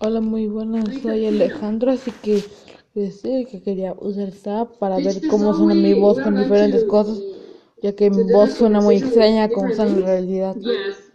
Hola, muy buenas, soy Alejandro, así que decía que quería usar esta app para ver cómo suena mi voz con diferentes cosas, ya que mi voz suena muy extraña como suena en realidad.